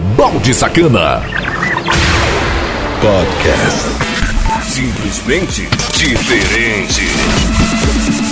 Balde Sacana. Podcast. Simplesmente diferente.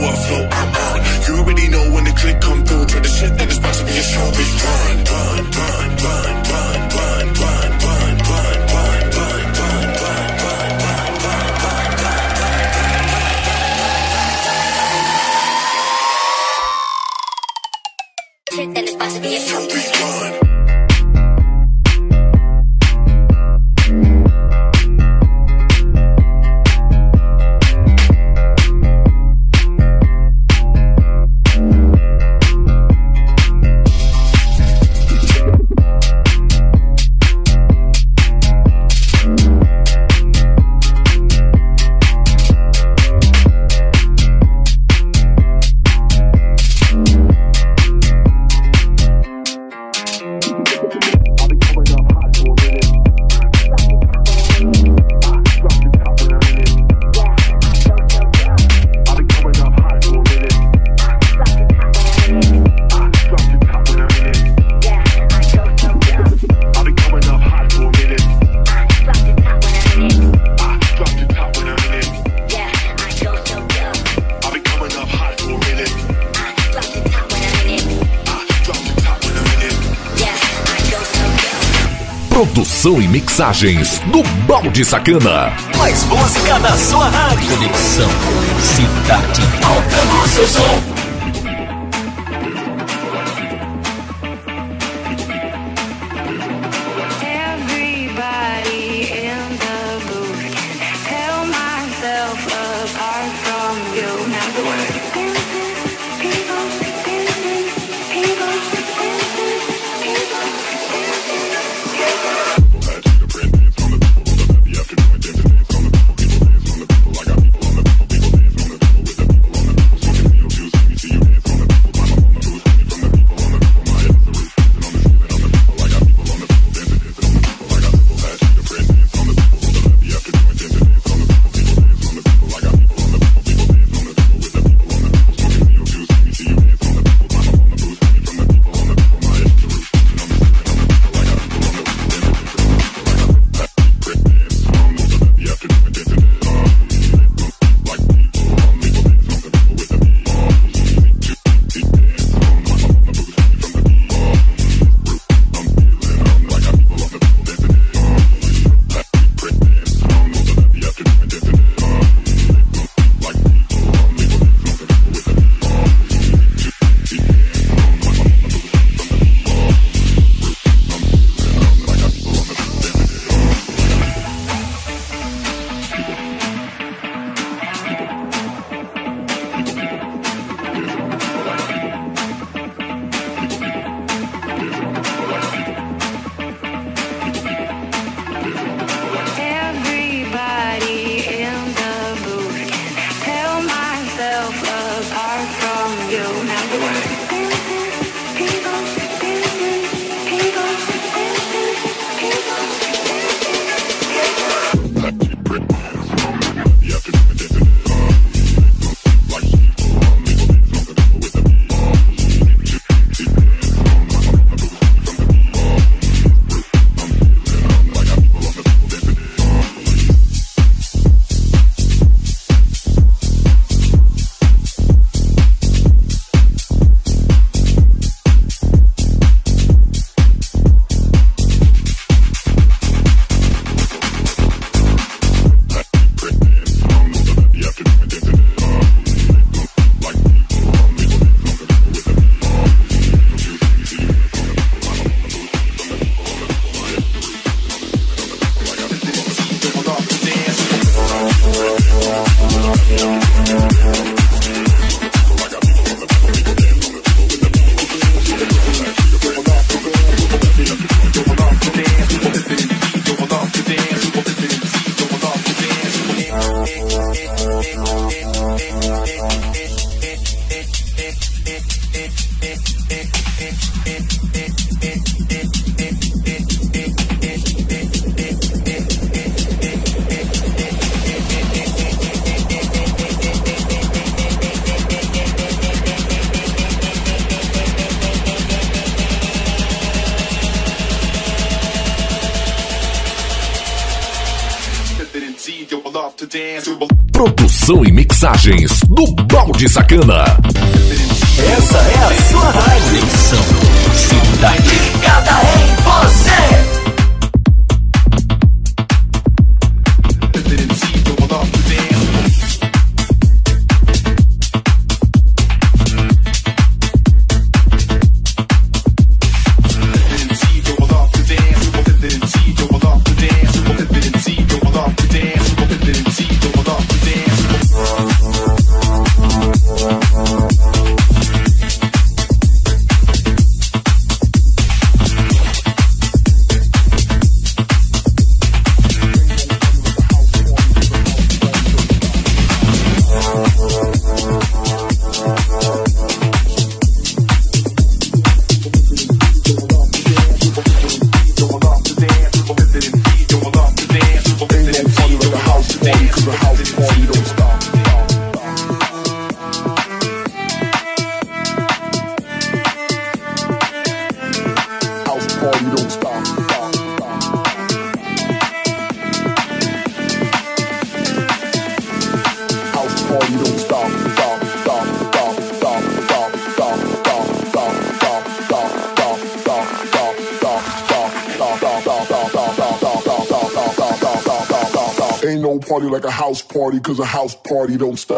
what's up? mensagens do Balde Sacana. Mais música da sua rádio. Conexão Cidade Alta no seu som. a house party don't stop.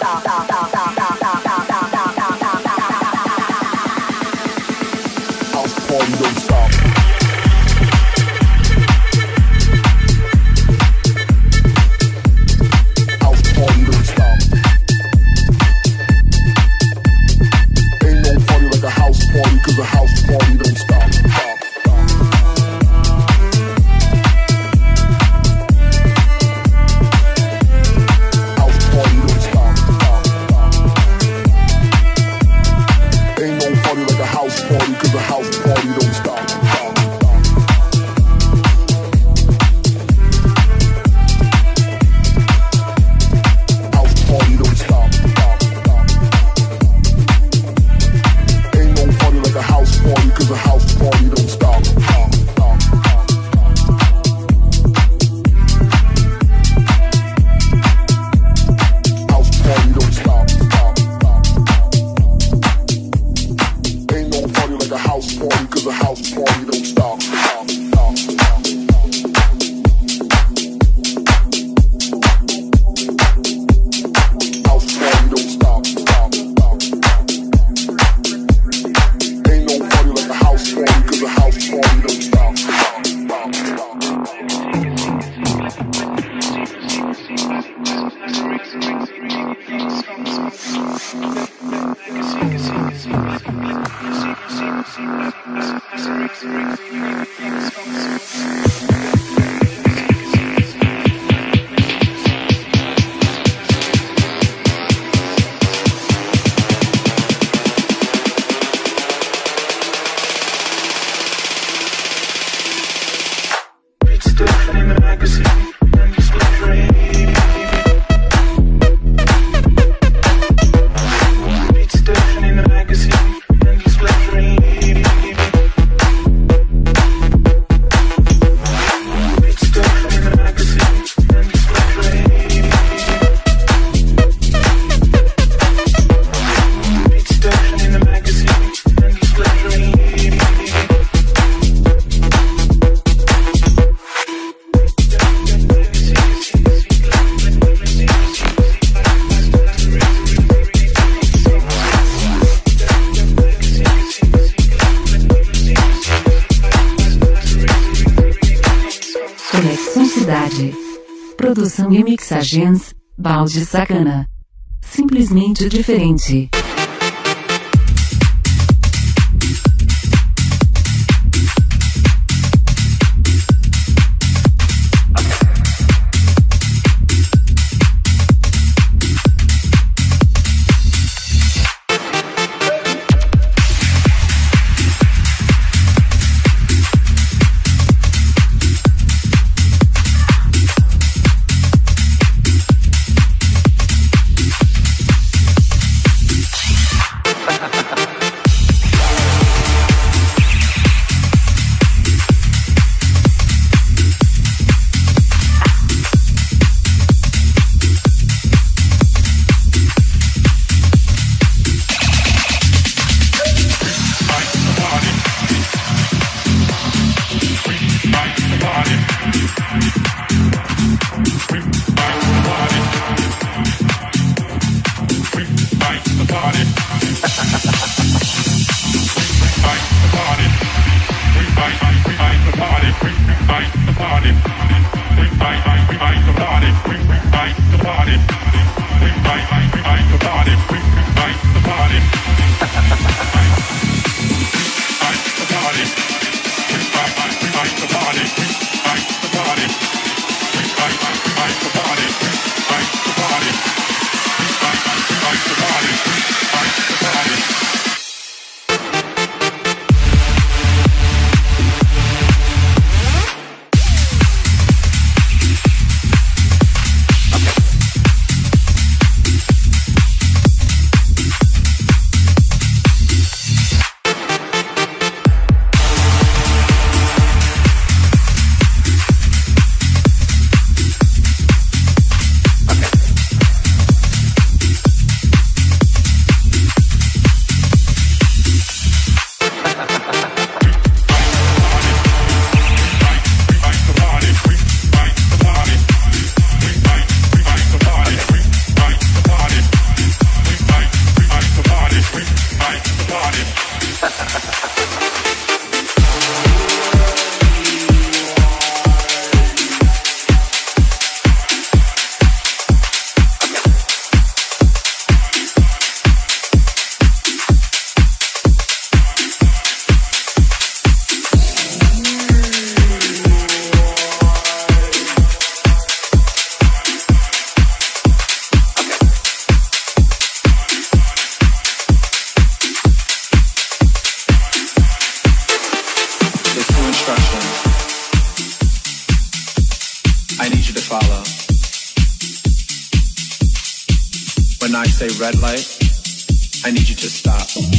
sacana. Simplesmente diferente.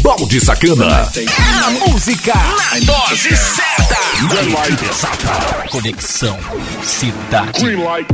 Balde Sacana. É a música na dose certa. Red light. Conexão Cidade. Green light.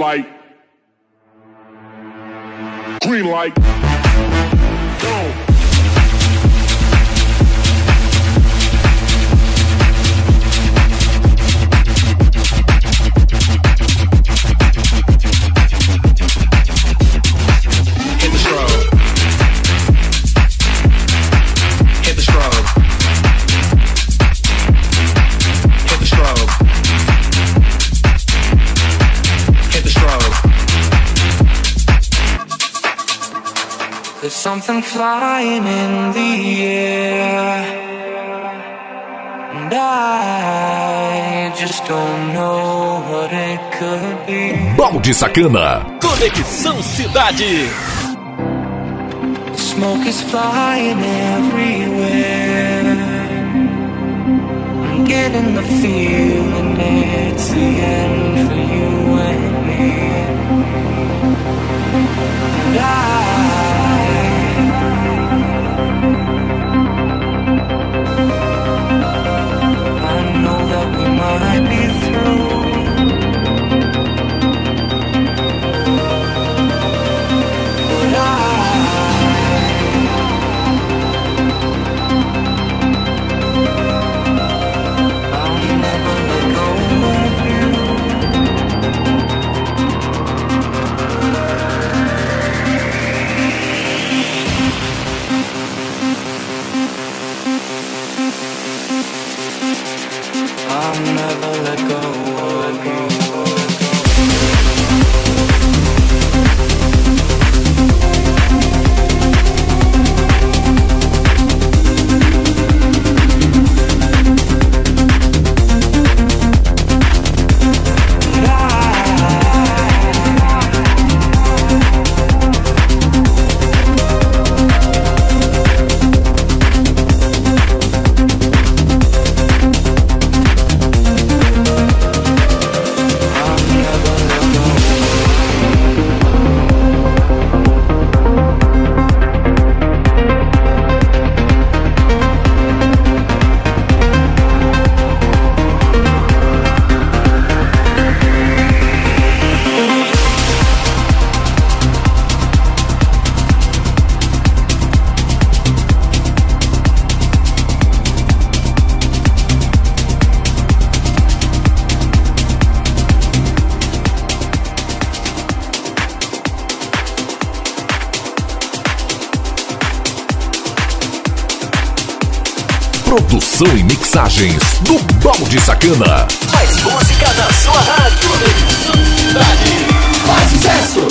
like I'm in the air, and I just don't know what it could be. Balde Sacana, Conexão Cidade. The smoke is flying everywhere. I'm getting the feeling it's the end for you and me. And I me through. never let go of me. Produção e mixagens do Balde Sacana. Mais música na sua rádio. Mais sucesso.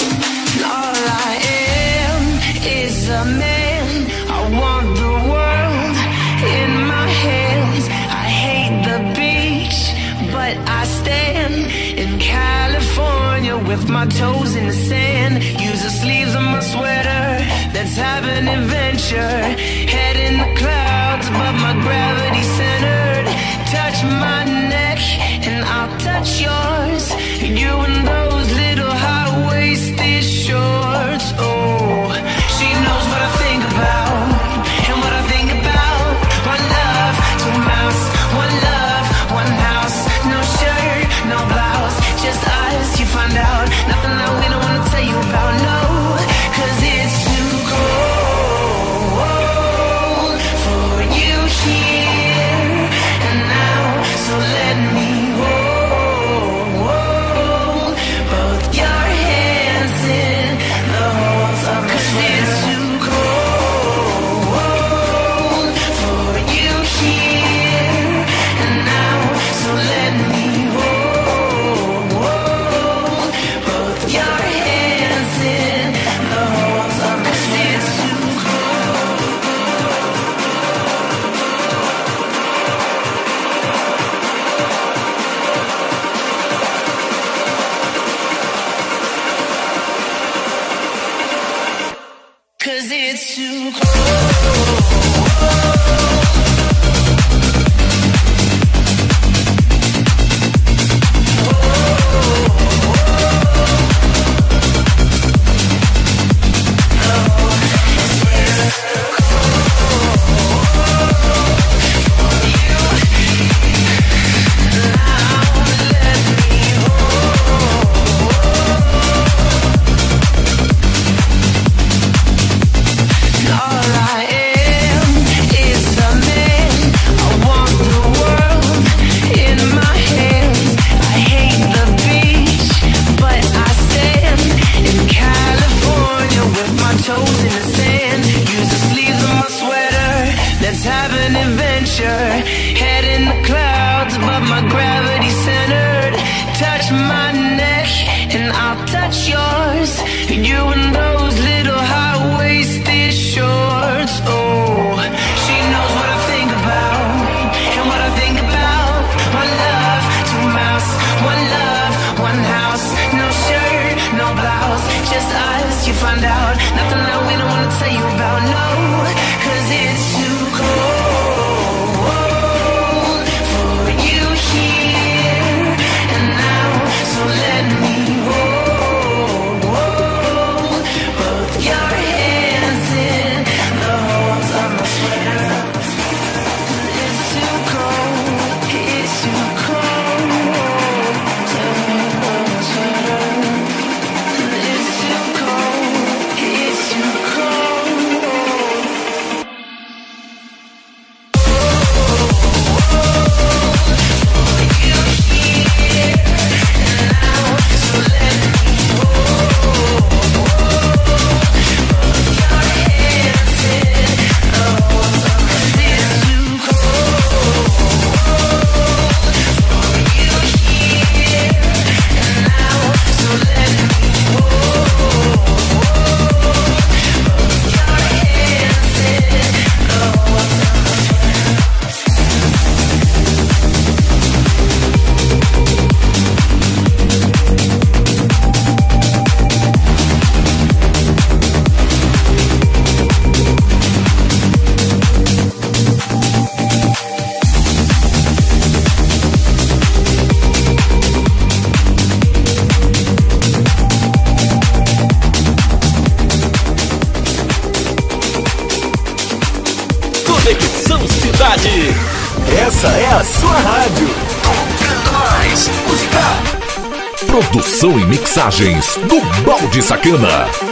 Mixagens do Balde Sacana.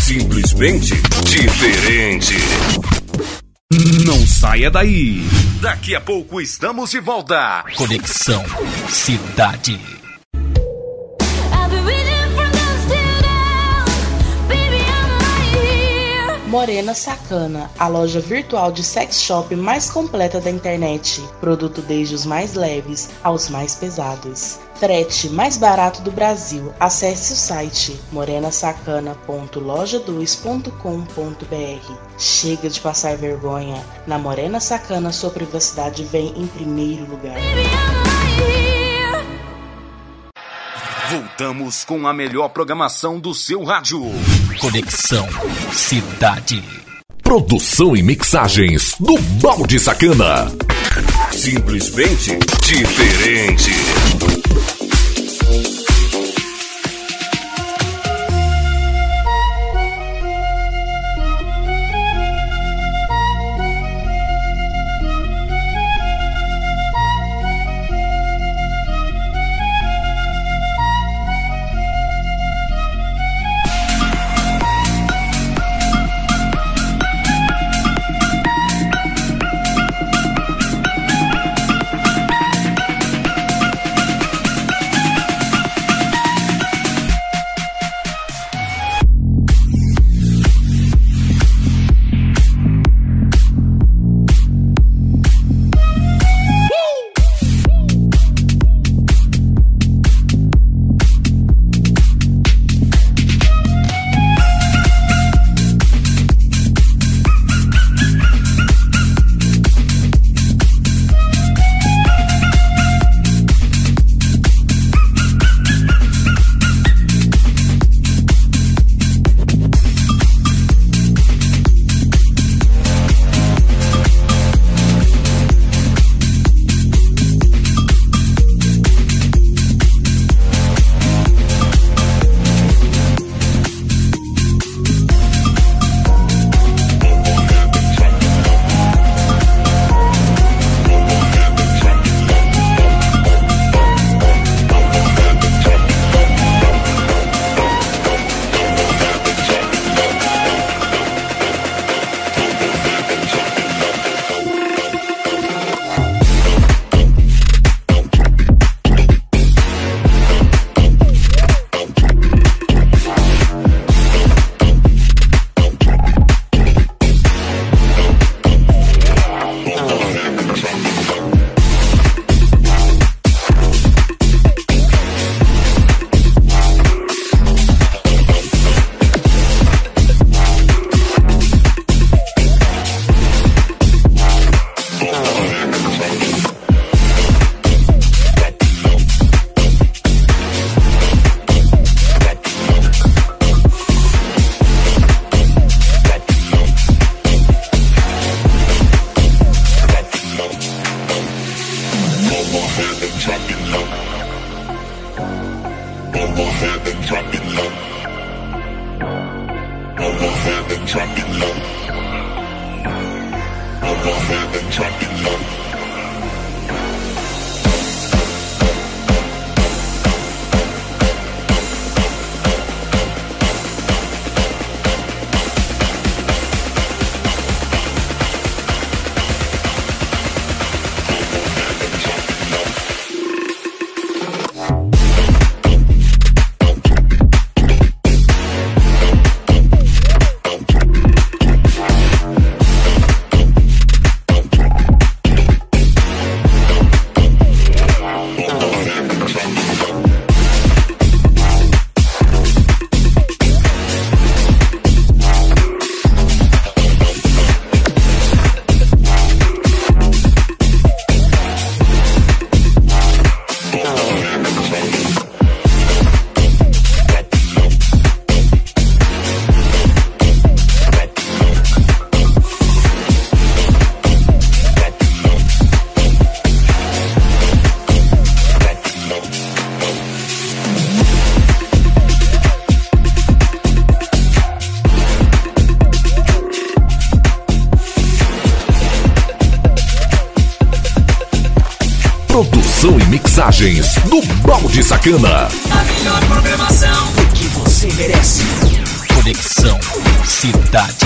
Simplesmente diferente. Não saia daí. Daqui a pouco estamos de volta. Conexão Cidade. Morena Sacana, a loja virtual de sex shop mais completa da internet. Produto desde os mais leves aos mais pesados. Frete mais barato do Brasil. Acesse o site morenasacana.loja2.com.br. Chega de passar vergonha. Na Morena Sacana, sua privacidade vem em primeiro lugar. Voltamos com a melhor programação do seu rádio. Conexão Cidade. Produção e mixagens do Balde Sacana. Simplesmente diferente. de Sacana. A melhor programação que você merece. Conexão Cidade.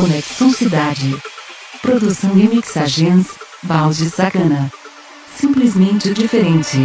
Conexão Cidade. Produção e mixagens, balde sacana. Simplesmente diferente.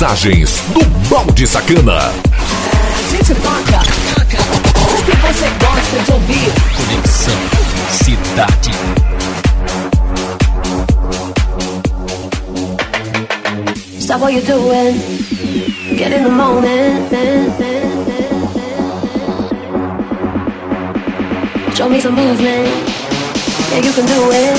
Mensagens do Balde Sacana. A gente toca o que você gosta de ouvir. Conexão Cidade. Stop what you're doing. Get in the moment. Show me some movement. Yeah, you can do it.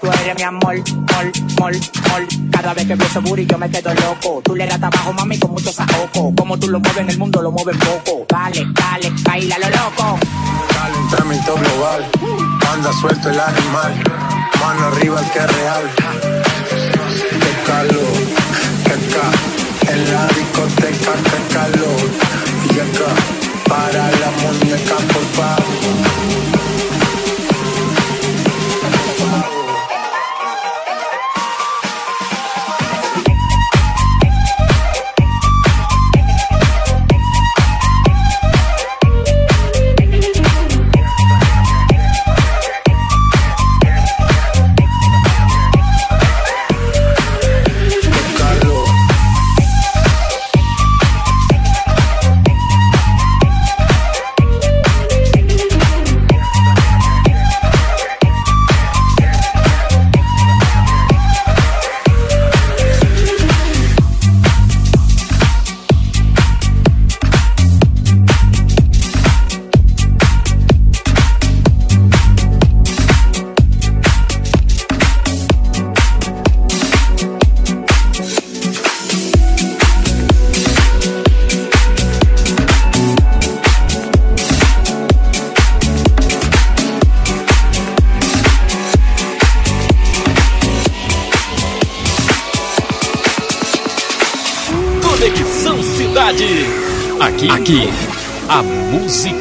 Tú eres mi amor, mol, mol, mol. Cada vez que veo ese booty yo me quedo loco. Tú le das trabajo, mami, con mucho saoco. Como tú lo mueves en el mundo, lo mueves poco. Dale, dale, baila lo loco. Calentamiento global, anda suelto el animal, mano arriba el que es real. Qué calor, qué ca, en la discoteca, qué calor. Y acá, para la muñeca, por favor.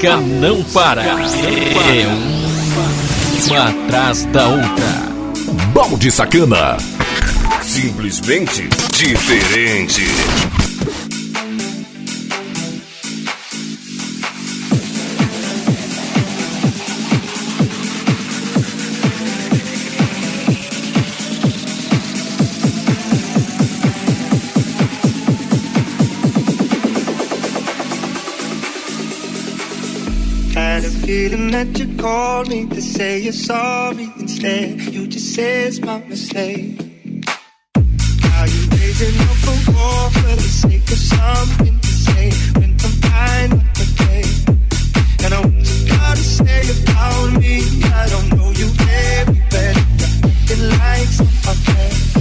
Música não para. É uma atrás da outra. Balde Sacana. Simplesmente diferente. Feeling that you called me to say you're sorry instead. You just say it's my mistake. Are you raising up a war for the sake of something to say when I'm fine with the day? And I want you gotta say about me. I don't know you very well. It likes my friend.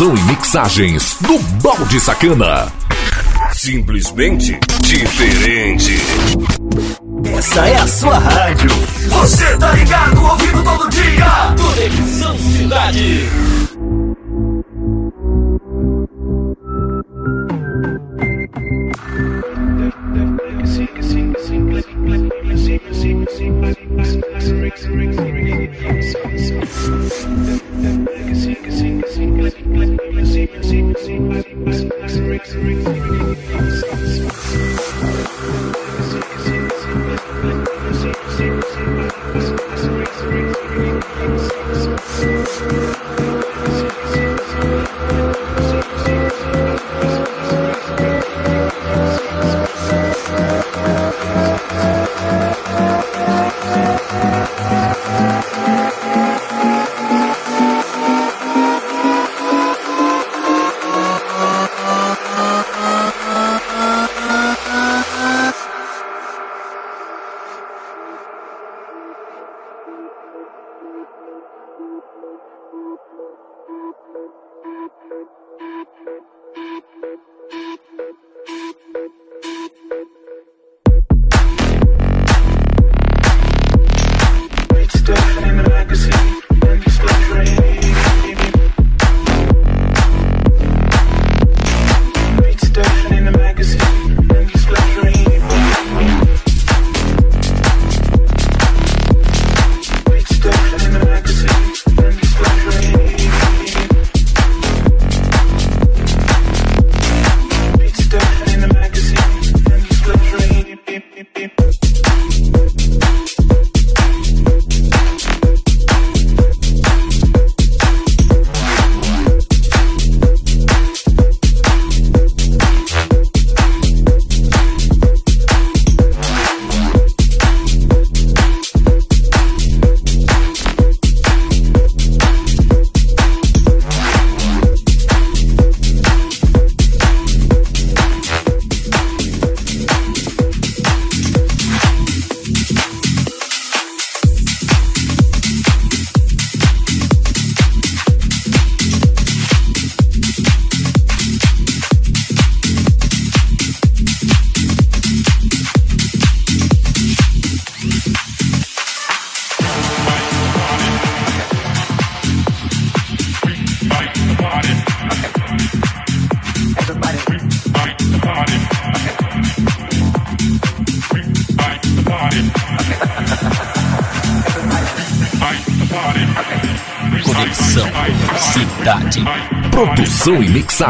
Produção e mixagens do Balde Sacana. Simplesmente diferente. Essa é a sua rádio. Você tá ligado, ouvindo todo dia. Conexão Cidade.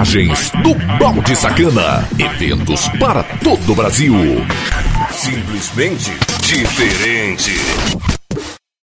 Mixagens do Balde Sacana. Eventos para todo o Brasil. Simplesmente diferente.